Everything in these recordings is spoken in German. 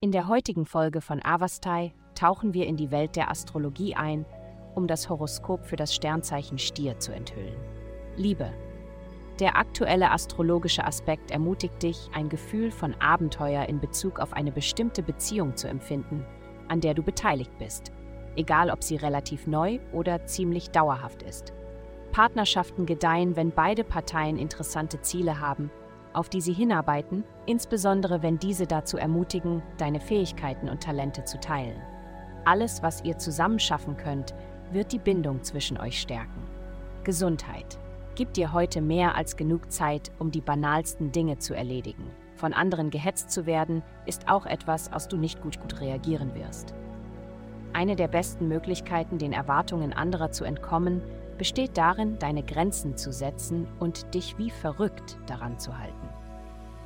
In der heutigen Folge von Avastai tauchen wir in die Welt der Astrologie ein, um das Horoskop für das Sternzeichen Stier zu enthüllen. Liebe. Der aktuelle astrologische Aspekt ermutigt dich, ein Gefühl von Abenteuer in Bezug auf eine bestimmte Beziehung zu empfinden, an der du beteiligt bist, egal ob sie relativ neu oder ziemlich dauerhaft ist. Partnerschaften gedeihen, wenn beide Parteien interessante Ziele haben, auf die sie hinarbeiten, insbesondere wenn diese dazu ermutigen, deine Fähigkeiten und Talente zu teilen. Alles, was ihr zusammen schaffen könnt, wird die Bindung zwischen euch stärken. Gesundheit. Gib dir heute mehr als genug Zeit, um die banalsten Dinge zu erledigen. Von anderen gehetzt zu werden, ist auch etwas, aus du nicht gut gut reagieren wirst. Eine der besten Möglichkeiten, den Erwartungen anderer zu entkommen, besteht darin, deine Grenzen zu setzen und dich wie verrückt daran zu halten.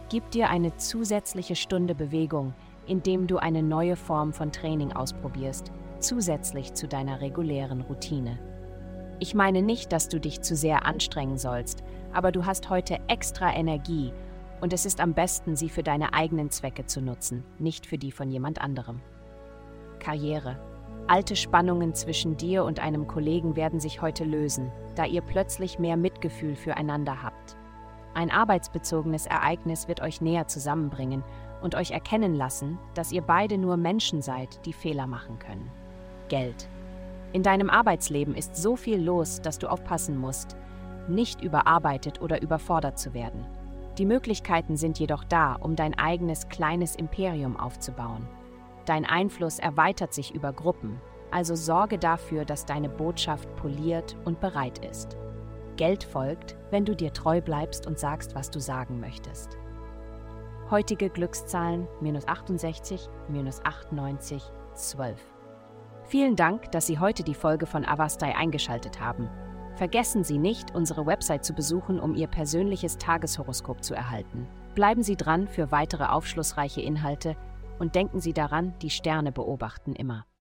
Gib dir eine zusätzliche Stunde Bewegung, indem du eine neue Form von Training ausprobierst, zusätzlich zu deiner regulären Routine. Ich meine nicht, dass du dich zu sehr anstrengen sollst, aber du hast heute extra Energie und es ist am besten, sie für deine eigenen Zwecke zu nutzen, nicht für die von jemand anderem. Karriere. Alte Spannungen zwischen dir und einem Kollegen werden sich heute lösen, da ihr plötzlich mehr Mitgefühl füreinander habt. Ein arbeitsbezogenes Ereignis wird euch näher zusammenbringen und euch erkennen lassen, dass ihr beide nur Menschen seid, die Fehler machen können. Geld. In deinem Arbeitsleben ist so viel los, dass du aufpassen musst, nicht überarbeitet oder überfordert zu werden. Die Möglichkeiten sind jedoch da, um dein eigenes kleines Imperium aufzubauen. Dein Einfluss erweitert sich über Gruppen, also sorge dafür, dass deine Botschaft poliert und bereit ist. Geld folgt, wenn du dir treu bleibst und sagst, was du sagen möchtest. Heutige Glückszahlen minus 68, minus 98, 12. Vielen Dank, dass Sie heute die Folge von Avastai eingeschaltet haben. Vergessen Sie nicht, unsere Website zu besuchen, um Ihr persönliches Tageshoroskop zu erhalten. Bleiben Sie dran für weitere aufschlussreiche Inhalte und denken Sie daran, die Sterne beobachten immer.